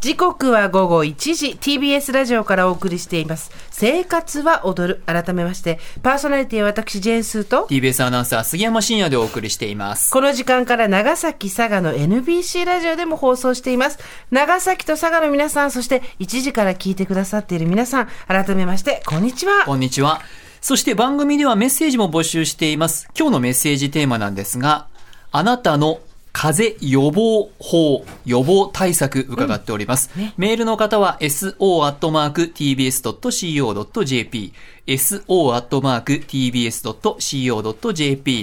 時刻は午後1時。TBS ラジオからお送りしています。生活は踊る。改めましてパーソナリティは私ジェーンスーと。TBS アナウンサー杉山真也でお送りしています。この時間から長崎佐賀の NBC ラジオでも放送しています。長崎と佐賀の皆さんそして1時から聞いてくださっている皆さん改めましてこんにちは。こんにちは。そして番組ではメッセージも募集しています。今日のメッセージテーマなんですがあなたの風邪予防法、予防対策伺っております。うんね、メールの方は so.tbs.co.jp、so.tbs.co.jp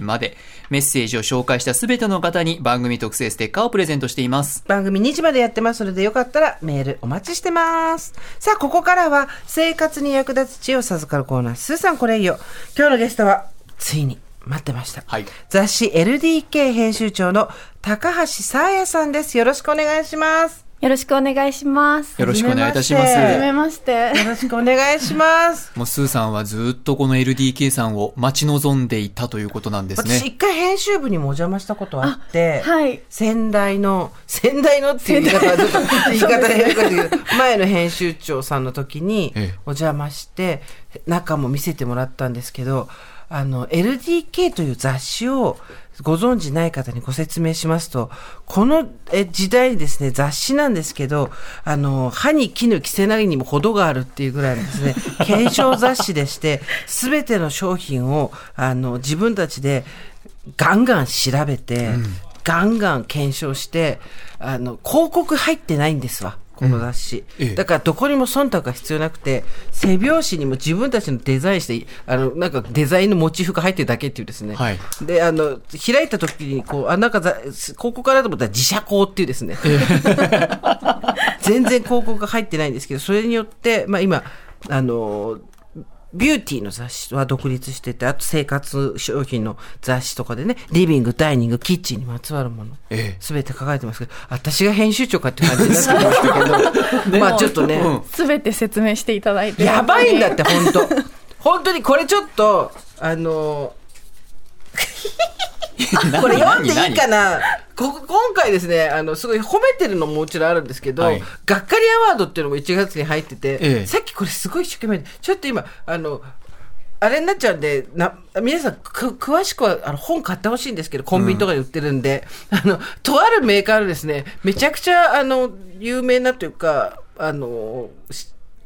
までメッセージを紹介したすべての方に番組特製ステッカーをプレゼントしています。番組2時までやってますのでよかったらメールお待ちしてます。さあ、ここからは生活に役立つ知恵を授かるコーナー。スーさんこれいいよ。今日のゲストはついに待ってました。はい、雑誌 LDK 編集長の高橋沙彩さんです。よろしくお願いします。よろしくお願いします。よろしくお願いいたします。はじめまして。よろしくお願いします。もうスーさんはずっとこの LDK さんを待ち望んでいたということなんですね。私一回編集部にもお邪魔したことあって、はい。先代の、先代のっていう言い方はちょっと言い方変かけど、前の編集長さんの時にお邪魔して、中も見せてもらったんですけど、あの、LDK という雑誌をご存知ない方にご説明しますと、この時代にですね、雑誌なんですけど、あの、歯に絹着せなぎにも程があるっていうぐらいのですね、検証雑誌でして、すべての商品を、あの、自分たちでガンガン調べて、うん、ガンガン検証して、あの、広告入ってないんですわ。この雑誌、うん。ええ、だからどこにも忖度が必要なくて背表紙にも自分たちのデザインしてあのなんかデザインのモチーフが入ってるだけっていうですね、はい、であの開いた時にこうあなんか広告かなと思ったら自社光っていうですね、え、全然広告が入ってないんですけどそれによって、まあ、今あのビューティーの雑誌は独立してて、あと生活商品の雑誌とかでね、リビング、ダイニング、キッチンにまつわるもの、す、べ、て書かれてますけど、私が編集長かって感じになって ましたけど、まあちょっとね。す、べ、て説明していただいて、やばいんだって、本当。本当にこれちょっと、あの、これ読んでいいかな？こ今回ですね、あの、すごい褒めてるのももちろんあるんですけど、はい、がっかりアワードっていうのも1月に入ってて、ええ、さっきこれすごい一生懸命、ちょっと今、あの、あれになっちゃうんで、な、皆さん、く、詳しくは、あの、本買ってほしいんですけど、コンビニとかで売ってるんで、うん、あの、とあるメーカーのですね、めちゃくちゃ、あの、有名なというか、あの、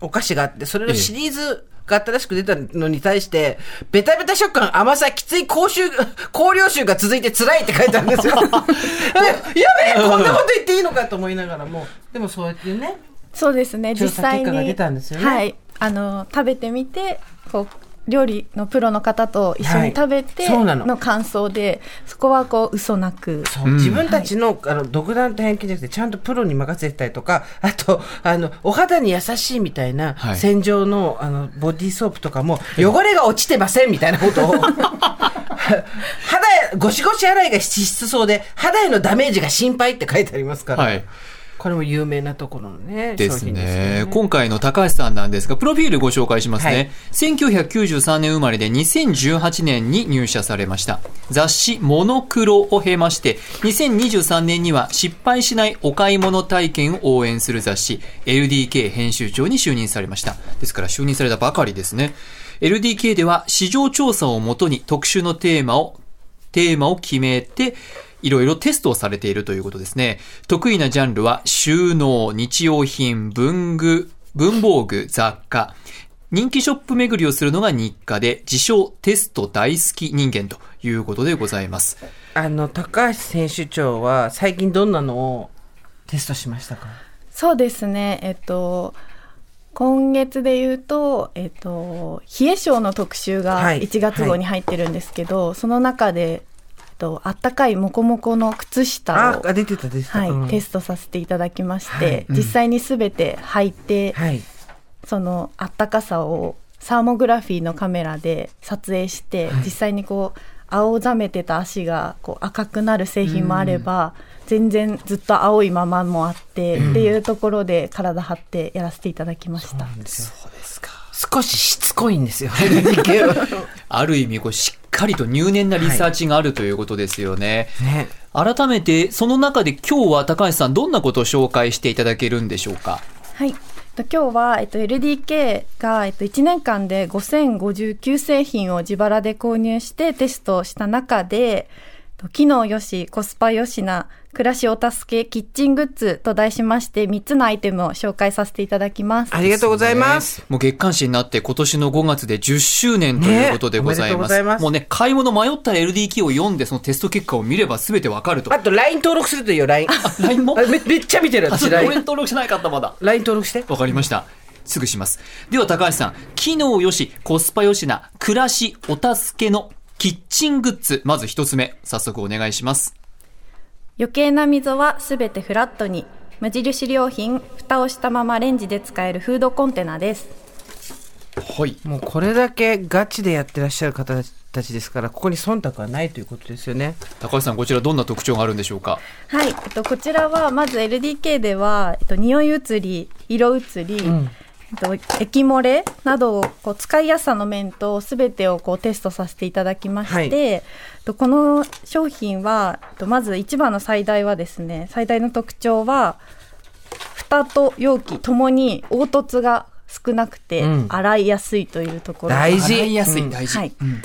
お菓子があって、それのシリーズ、が新しく出たのに対して、ベタベタ食感、甘さ、きつい口臭、香料臭が続いて辛いって書いてあるんですよ。やべえ、こんなこと言っていいのかと思いながらも、でもそうやってね。そうですね、実際に。出たんですよね。はい。あの、食べてみて、こう、料理のプロの方と一緒に食べての。感想で、はい、そこはこう嘘なく。自分たちの,、あの独断と偏見じゃなくてちゃんとプロに任せてたりとかあとあのお肌に優しいみたいな洗浄の,、あのボディーソープとかも汚れが落ちてませんみたいなことを。肌ゴシゴシ洗いが質そうで肌へのダメージが心配って書いてありますから。はいこれも有名なところのね。ですね。ですね今回の高橋さんなんですが、プロフィールご紹介しますね。はい、1993年生まれで2018年に入社されました。雑誌モノクロを経まして、2023年には失敗しないお買い物体験を応援する雑誌、LDK 編集長に就任されました。ですから就任されたばかりですね。LDK では市場調査をもとに特殊のテーマを、テーマを決めて、いろいろテストをされているということですね。得意なジャンルは収納、日用品、文具、文房具、雑貨。人気ショップ巡りをするのが日課で、自称テスト大好き人間ということでございます。あの、高橋選手長は最近どんなのをテストしましたか？そうですね。えっと、今月で言うと、えっと、冷え性の特集が1月号に入ってるんですけど、はいはい、その中でとあったかいモコモコの靴下を出てた出てた、はい、うん、テストさせていただきまして、はい。うん、実際にすべて履いて、はい、そのあったかさをサーモグラフィーのカメラで撮影して、実際にこう青ざめてた足がこう赤くなる製品もあれば、うん、全然ずっと青いままもあって、っていうところで体張ってやらせていただきました。そう少ししつこいんですよ。ある意味こうしっかりと入念なリサーチがあるということですよね。ね改めてその中で今日は高橋さんどんなことを紹介していただけるんでしょうか？はい。今日は、えっと、LDK が、えっと、1年間で5059製品を自腹で購入してテストした中で、機能よし、コスパよしな、暮らしお助けキッチングッズと題しまして3つのアイテムを紹介させていただきます。ありがとうございます。ね、もう月刊誌になって今年の5月で10周年ということでございます。ね、ますもうね、買い物迷ったら LDK を読んでそのテスト結果を見れば全てわかると。あと LINE 登録するといいよ、LINE。LINE も？めめっちゃ見てる私 LINE。俺登録しないかったまだ。LINE 登録して。わかりました。すぐします。では高橋さん、機能よし、コスパよしな、暮らしお助けのキッチングッズ、まず一つ目、早速お願いします。余計な溝はすべてフラットに、無印良品、蓋をしたままレンジで使えるフードコンテナです。はい。もうこれだけガチでやってらっしゃる方たちですから、ここに忖度はないということですよね。高橋さん、こちらどんな特徴があるんでしょうか？はい、えっと、こちらはまず LDK では、えっと、匂い移り、色移り、うん液漏れなどをこう使いやすさの面とすべてをこうテストさせていただきまして、はい、この商品はまず一番の最大はですね最大の特徴は蓋と容器ともに凹凸が少なくて洗いやすいというところ、うん、大事。洗いやすい、大事、はい、うん、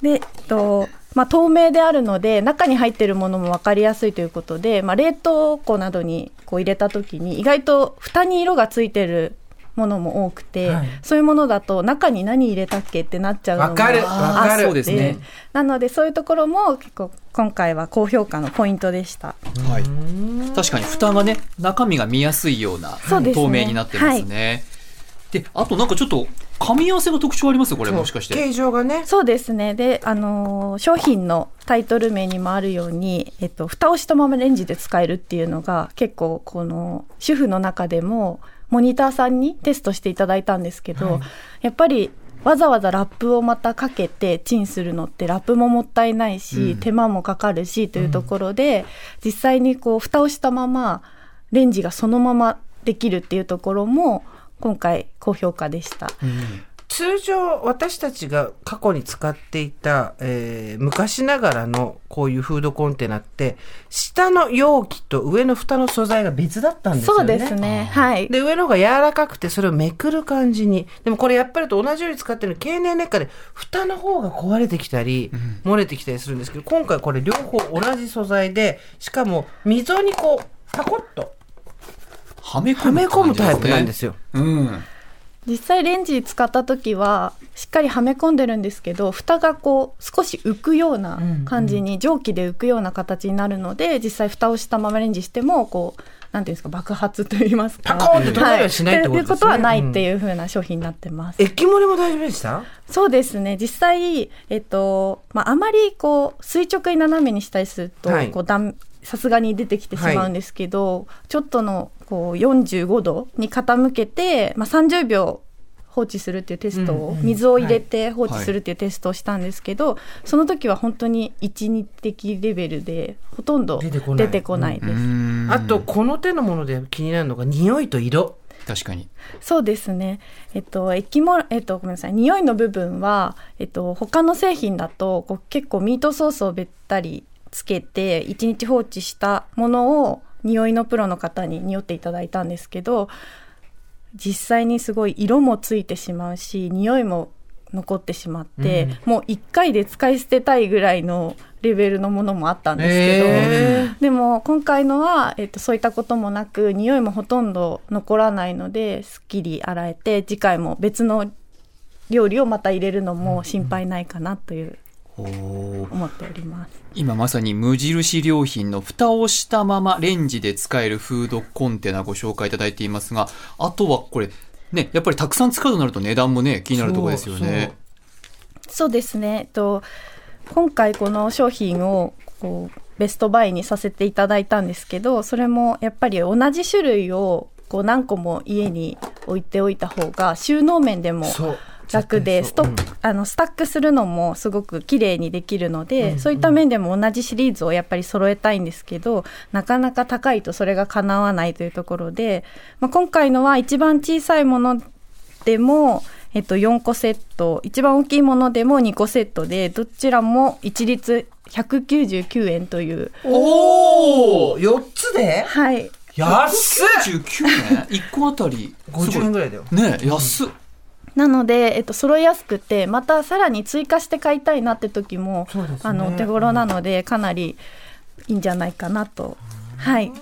で、とまあ、透明であるので中に入っているものも分かりやすいということで、まあ、冷凍庫などにこう入れた時に意外と蓋に色がついてるものも多くて、はい、そういうものだと中に何入れたっけってなっちゃうのもあって、ね、なのでそういうところも結構今回は高評価のポイントでした。はい、確かに蓋がね中身が見やすいような透明になってますね。で、あとなんかちょっと噛み合わせの特徴あります？これもしかして。形状がね。そうですね。であのー、商品のタイトル名にもあるように、えっと、蓋をしたままレンジで使えるっていうのが結構この主婦の中でもモニターさんにテストしていただいたんですけど、はい、やっぱりわざわざラップをまたかけてチンするのってラップももったいないし、うん、手間もかかるしというところで、うん、実際にこう蓋をしたままレンジがそのままできるっていうところも今回高評価でした。うん通常私たちが過去に使っていた、えー、昔ながらのこういうフードコンテナって下の容器と上の蓋の素材が別だったんですよね。そうですね。はい。で上の方が柔らかくてそれをめくる感じに。でもこれやっぱりと同じように使ってる経年劣化で蓋の方が壊れてきたり、漏れてきたりするんですけど今回これ両方同じ素材でしかも溝にこうパコッとはめ込むタイプなんですよ。うん。実際レンジ使った時はしっかりはめ込んでるんですけど蓋がこう少し浮くような感じに、蒸気で浮くような形になるので実際蓋をしたままレンジしてもこうなんていうんですか爆発といいますか。パコンって飛んだりはしないってことですね。ということはないっていうふうな商品になってます。液漏れも大丈夫でした？そうですね。実際、えっと、まあ、あまりこう、垂直に斜めにしたりすると、はい、こうだんさすがに出てきてしまうんですけど、はい、ちょっとのこう45度に傾けて、まあ、30秒放置するっていうテストを、水を入れて放置するっていうテストをしたんですけど、その時は本当に一日的レベルでほとんど出てこない。です。あとこの手のもので気になるのが匂いと色。確かに。そうですね、えっと、液も、えっと、ごめんなさい。匂いの部分は、えっと、他の製品だとこう結構ミートソースをべったりつけて1日放置したものを匂いのプロの方に匂っていただいたんですけど実際にすごい色もついてしまうし匂いも残ってしまって、うん、もう1回で使い捨てたいぐらいのレベルのものもあったんですけど、えー、でも今回のは、えっと、そういったこともなく匂いもほとんど残らないのですっきり洗えて次回も別の料理をまた入れるのも心配ないかなという思っております。今まさに無印良品の蓋をしたままレンジで使えるフードコンテナご紹介いただいていますがあとはこれねやっぱりたくさん使うとなると値段もね気になるところですよね。そう。ですね、えっと、今回この商品をこうベストバイにさせていただいたんですけどそれもやっぱり同じ種類をこう何個も家に置いておいた方が収納面でも楽でストック、うん、あのスタックするのもすごく綺麗にできるので、うんうん、そういった面でも同じシリーズをやっぱり揃えたいんですけどなかなか高いとそれが叶わないというところで、まあ、今回のは一番小さいものでも、えっと、4個セット一番大きいものでも2個セットでどちらも一律199円という。おお4つで？はい。安っ！199円？1個あたり。50円ぐらいだよ。ね安っ、なので、えっと、揃いやすくてまたさらに追加して買いたいなって時も、ね、あの手頃なのでかなりいいんじゃないかなと、はい。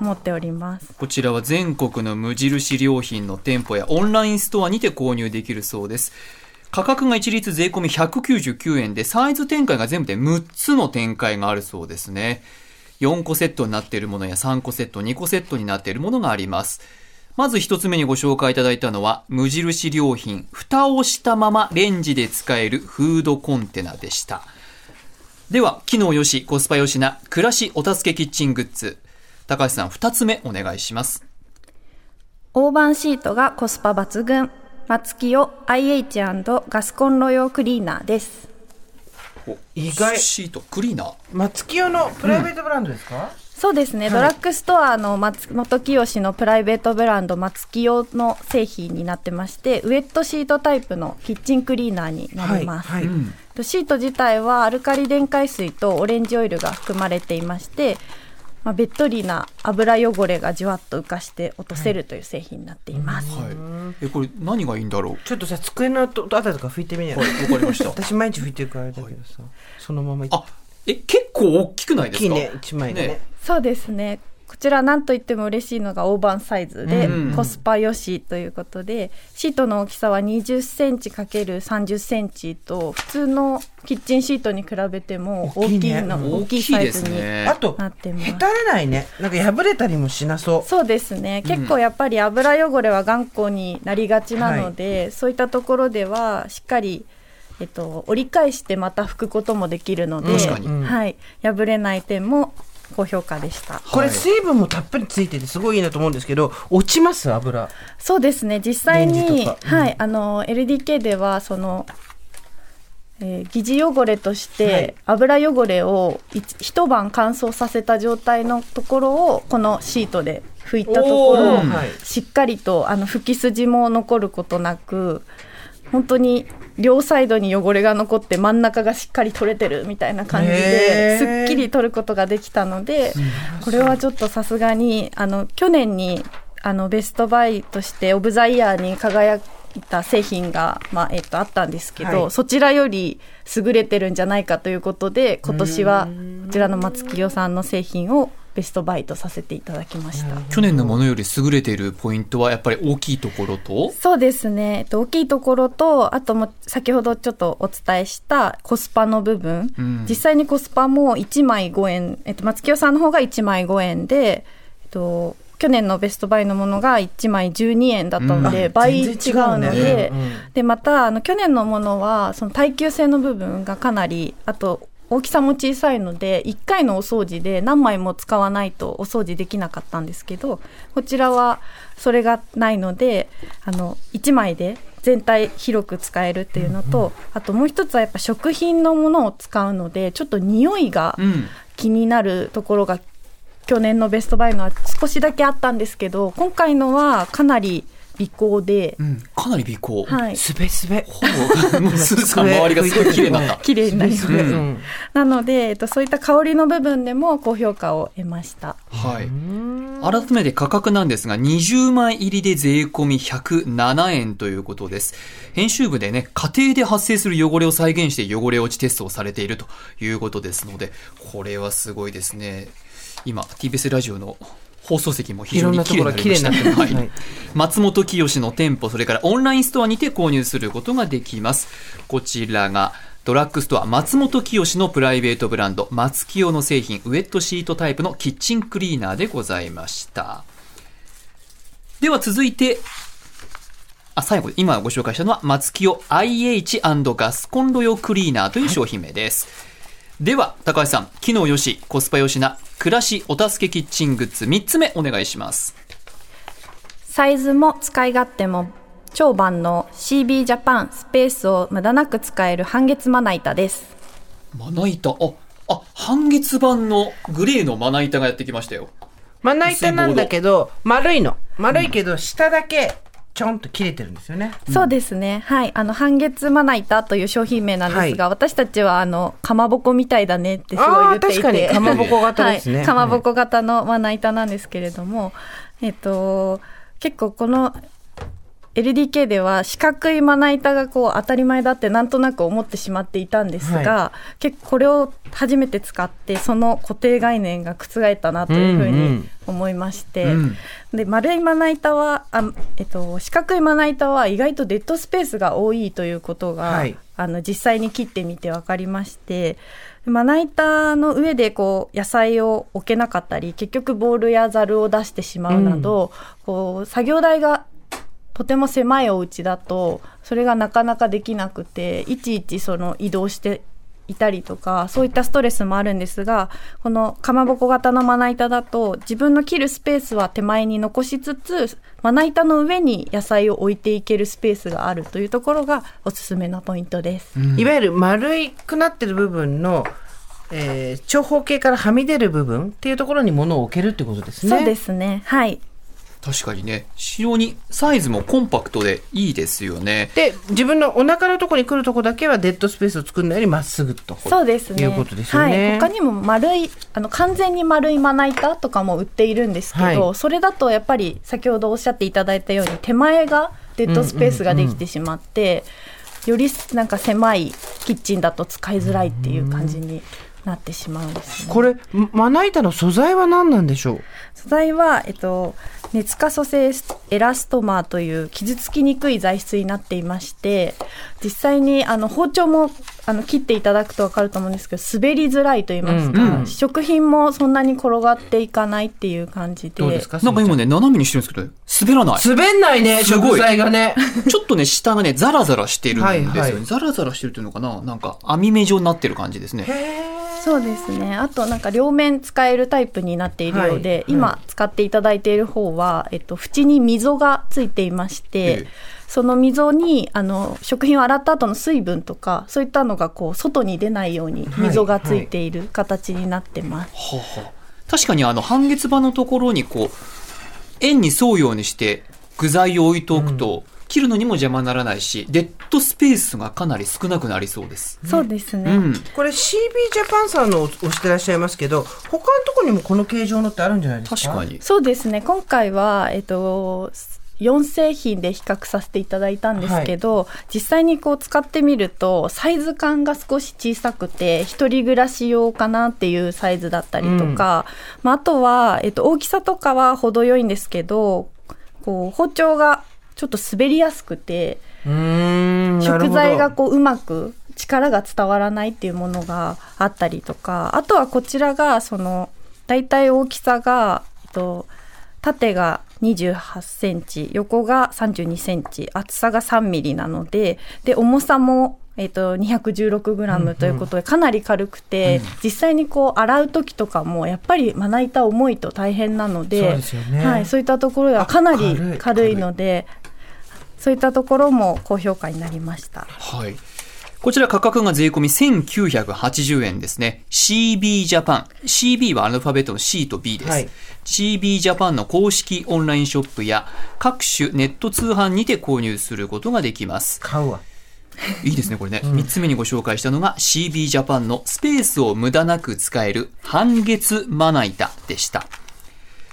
思っております。こちらは全国の無印良品の店舗やオンラインストアにて購入できるそうです。価格が一律税込み199円でサイズ展開が全部で6つの展開があるそうですね。4個セットになっているものや3個セット2個セットになっているものがありますまず一つ目にご紹介いただいたのは、無印良品、蓋をしたままレンジで使えるフードコンテナでした。では、機能よし、コスパよしな、暮らしお助けキッチングッズ。高橋さん、二つ目お願いします。大判シートがコスパ抜群。松木用 IH& ガスコンロ用クリーナーです。意外。シート、クリーナー？松木用のプライベートブランドですか、うんそうですね、はい、ドラッグストアの松本清のプライベートブランド松清の製品になってましてウエットシートタイプのキッチンクリーナーになります、はい。はい、シート自体はアルカリ電解水とオレンジオイルが含まれていましてまあ、べっとりな油汚れがじわっと浮かして落とせるという製品になっています。はい、えこれ何がいいんだろう？ちょっとさ机のあたりとか拭いてみよ。う。わ、かりました。私毎日拭いてるからあれだけどさ、そのままあえ結構大きくないですか？ね一枚でねねそうですね。こちら何と言っても嬉しいのが大判サイズで、コスパよしということで、シートの大きさは20センチ ×30 センチと普通のキッチンシートに比べても大きいの、ね、大きいサイズになってます。あと、へたれないね。なんか破れたりもしなそう。そうですね。結構やっぱり油汚れは頑固になりがちなので、はい、そういったところではしっかりえっと、折り返してまた拭くこともできるので、はい、破れない点も高評価でした。これ水分もたっぷりついててすごいいいなと思うんですけど、落ちます？油。そうですね。実際に、うん、はい、あの LDK ではその。えー、疑似汚れとして油汚れを一晩乾燥させた状態のところをこのシートで拭いたところ、しっかりとあの拭き筋も残ることなく本当に両サイドに汚れが残って真ん中がしっかり取れてるみたいな感じですっきり取ることができたのでこれはちょっとさすがにあの去年にあのベストバイとしてオブ・ザ・イヤーに輝いた製品が、まあえっと、あったんですけど、はい、そちらより優れてるんじゃないかということで今年はこちらの松木代さんの製品をベストバイトさせていただきました。去年のものより優れているポイントはやっぱり大きいところと？そうですね、えっと、大きいところとあとも先ほどちょっとお伝えしたコスパの部分、うん、実際にコスパも1枚5円、えっと、松清さんの方が1枚5円で、えっと、去年のベストバイのものが1枚12円だったので、うん、倍違うので、でまたあの去年のものはその耐久性の部分がかなりあと大きさも小さいので1回のお掃除で何枚も使わないとお掃除できなかったんですけどこちらはそれがないのであの1枚で全体広く使えるっていうのと、あともう一つはやっぱ食品のものを使うのでちょっと匂いが気になるところが去年のベストバイのは少しだけあったんですけど今回のはかなり美行で、うん、かなり美行。はい。すべすべ。ほぼ、スーさん周りがすごい綺麗になった。綺麗になりました。うん、なので、えっと、そういった香りの部分でも高評価を得ました。はい。改めて価格なんですが、20枚入りで税込み107円ということです。編集部でね、家庭で発生する汚れを再現して汚れ落ちテストをされているということですので、これはすごいですね。今、TBS ラジオの放送席も非常に綺麗になってます、はい、松本清の店舗それからオンラインストアにて購入することができます。こちらがドラッグストア松本清のプライベートブランド松清の製品ウェットシートタイプのキッチンクリーナーでございました。では続いてあ、最後、今ご紹介したのは、松清 IH& ガスコンロ用クリーナーという商品名です。はいでは、高橋さん、機能よし、コスパよしな、暮らしお助けキッチングッズ3つ目お願いします。サイズも使い勝手も超万能 CB ジャパンスペースを無駄なく使える半月まな板です。まな板？あ、あ、半月版のグレーのまな板がやってきましたよ。まな板なんだけど、丸いの。丸いけど、下だけちょんと切れてるんですよね。そうですね。はい。あの、半月まな板という商品名なんですが、はい、私たちは、あの、かまぼこみたいだねってすごい言っていて。確かに、かまぼこ型ですね。はい、かまぼこ型のまな板なんですけれども、えっと、結構この LDK では四角いまな板がこう当たり前だってなんとなく思ってしまっていたんですが、はい、結構これを初めて使ってその固定概念が覆ったなというふうに思いまして、うん。うん、で丸いまな板はあ、えっと、四角いまな板は意外とデッドスペースが多いということが、はい、あの実際に切ってみて分かりましてまな板の上でこう野菜を置けなかったり結局ボールやざるを出してしまうなど、うん、こう作業台がとても狭いお家だとそれがなかなかできなくていちいちその移動していたりとかそういったストレスもあるんですがこのかまぼこ型のまな板だと自分の切るスペースは手前に残しつつまな板の上に野菜を置いていけるスペースがあるというところがおすすめのポイントです。いわゆる丸いくなってる部分のえー、長方形からはみ出る部分っていうところに物を置けるってことですね。そうですね。はい。確かにね、非常にサイズもコンパクトでいいですよね。で、自分のお腹のところに来るとこだけはデッドスペースを作るのよりまっすぐと。そうですね。いうことですよね。はい、他にも丸い、あの、完全に丸いまな板とかも売っているんですけど、はい、それだとやっぱり先ほどおっしゃっていただいたように手前がデッドスペースができてしまって、よりなんか狭いキッチンだと使いづらいっていう感じになってしまうんです、ね、これまな板の素材は何なんでしょう？素材は、えっと、熱可塑性エラストマーという傷つきにくい材質になっていまして実際にあの包丁もあの切っていただくと分かると思うんですけど滑りづらいと言いますか、うんうん、食品もそんなに転がっていかないっていう感じで。どうですかなんか今ね斜めにしてるんですけど滑らない。滑んないね食材がね。ちょっとね下がねザラザラしてるんですよね、はいはい、ザラザラしてるっていうのかな？なんか網目状になってる感じですねそうですね。あとなんか両面使えるタイプになっているようで、はい、今使っていただいている方は、えっと、縁に溝がついていまして、ええ、その溝にあの食品を洗った後の水分とかそういったのがこう外に出ないように溝がついている形になってます。はい。はいは確かにあの半月板のところにこう円に沿うようにして具材を置いておくと、うん切るのにも邪魔にならないし、デッドスペースがかなり少なくなりそうです。そうですね。うん、これ CB ジャパンさんの押してらっしゃいますけど、他のところにもこの形状のってあるんじゃないですか？確かに。そうですね。今回は、えっと、4製品で比較させていただいたんですけど、はい、実際にこう使ってみるとサイズ感が少し小さくて一人暮らし用かなっていうサイズだったりとか、うん、まあ、あとは、えっと、大きさとかは程よいんですけどこう包丁がちょっと滑りやすくて食材がこううまく力が伝わらないっていうものがあったりとかあとはこちらがその大体大きさが、えっと、縦が28センチ横が32センチ厚さが3ミリなのでで重さもえーと、216グラムということでかなり軽くて、うん。うん、実際にこう洗う時とかもやっぱりまな板重いと大変なのでそう、ね、はい、そういったところではかなり軽い。のでそういったところも高評価になりました。はいこちら価格が税込み1980円ですね。CB ジャパン。CB はアルファベットの C と B です。はい、CB ジャパンの公式オンラインショップや各種ネット通販にて購入することができます。買うわ。いいですね、これね。三、うん、つ目にご紹介したのが CB ジャパンのスペースを無駄なく使える半月まな板でした。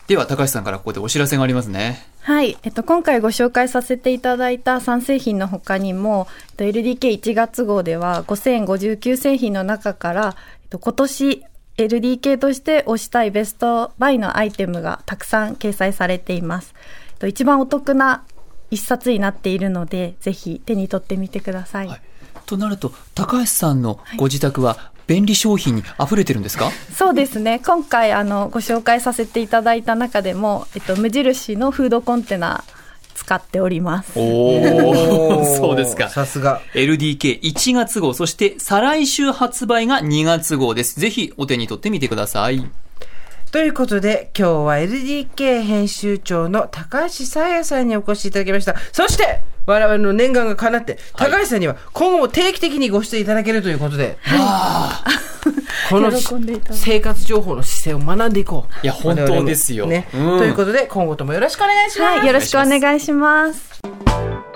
では、高橋さんからここでお知らせがありますね。はい、えっと、今回ご紹介させていただいた3製品の他にも、えっと、LDK1 月号では5059製品の中から、えっと、今年 LDK として推したいベストバイのアイテムがたくさん掲載されています。えっと、一番お得な一冊になっているので、ぜひ手に取ってみてください。はい、となると、高橋さんのご自宅は便利商品に溢れてるんですか？そうですね今回あのご紹介させていただいた中でも、えっと、無印のフードコンテナ使っております。おお、そうですか。さすが。LDK1 月号、そして再来週発売が2月号です。ぜひお手に取ってみてください。ということで、今日は LDK 編集長の高橋沙耶さんにお越しいただきました。そして、我々の念願が叶って、高橋さんには今後も定期的にご出演いただけるということで。はいこの生活情報の姿勢を学んでいこう。いや、本当ですよ。ね、うん、ということで、今後ともよろしくお願いします。はい、よろしくお願いします。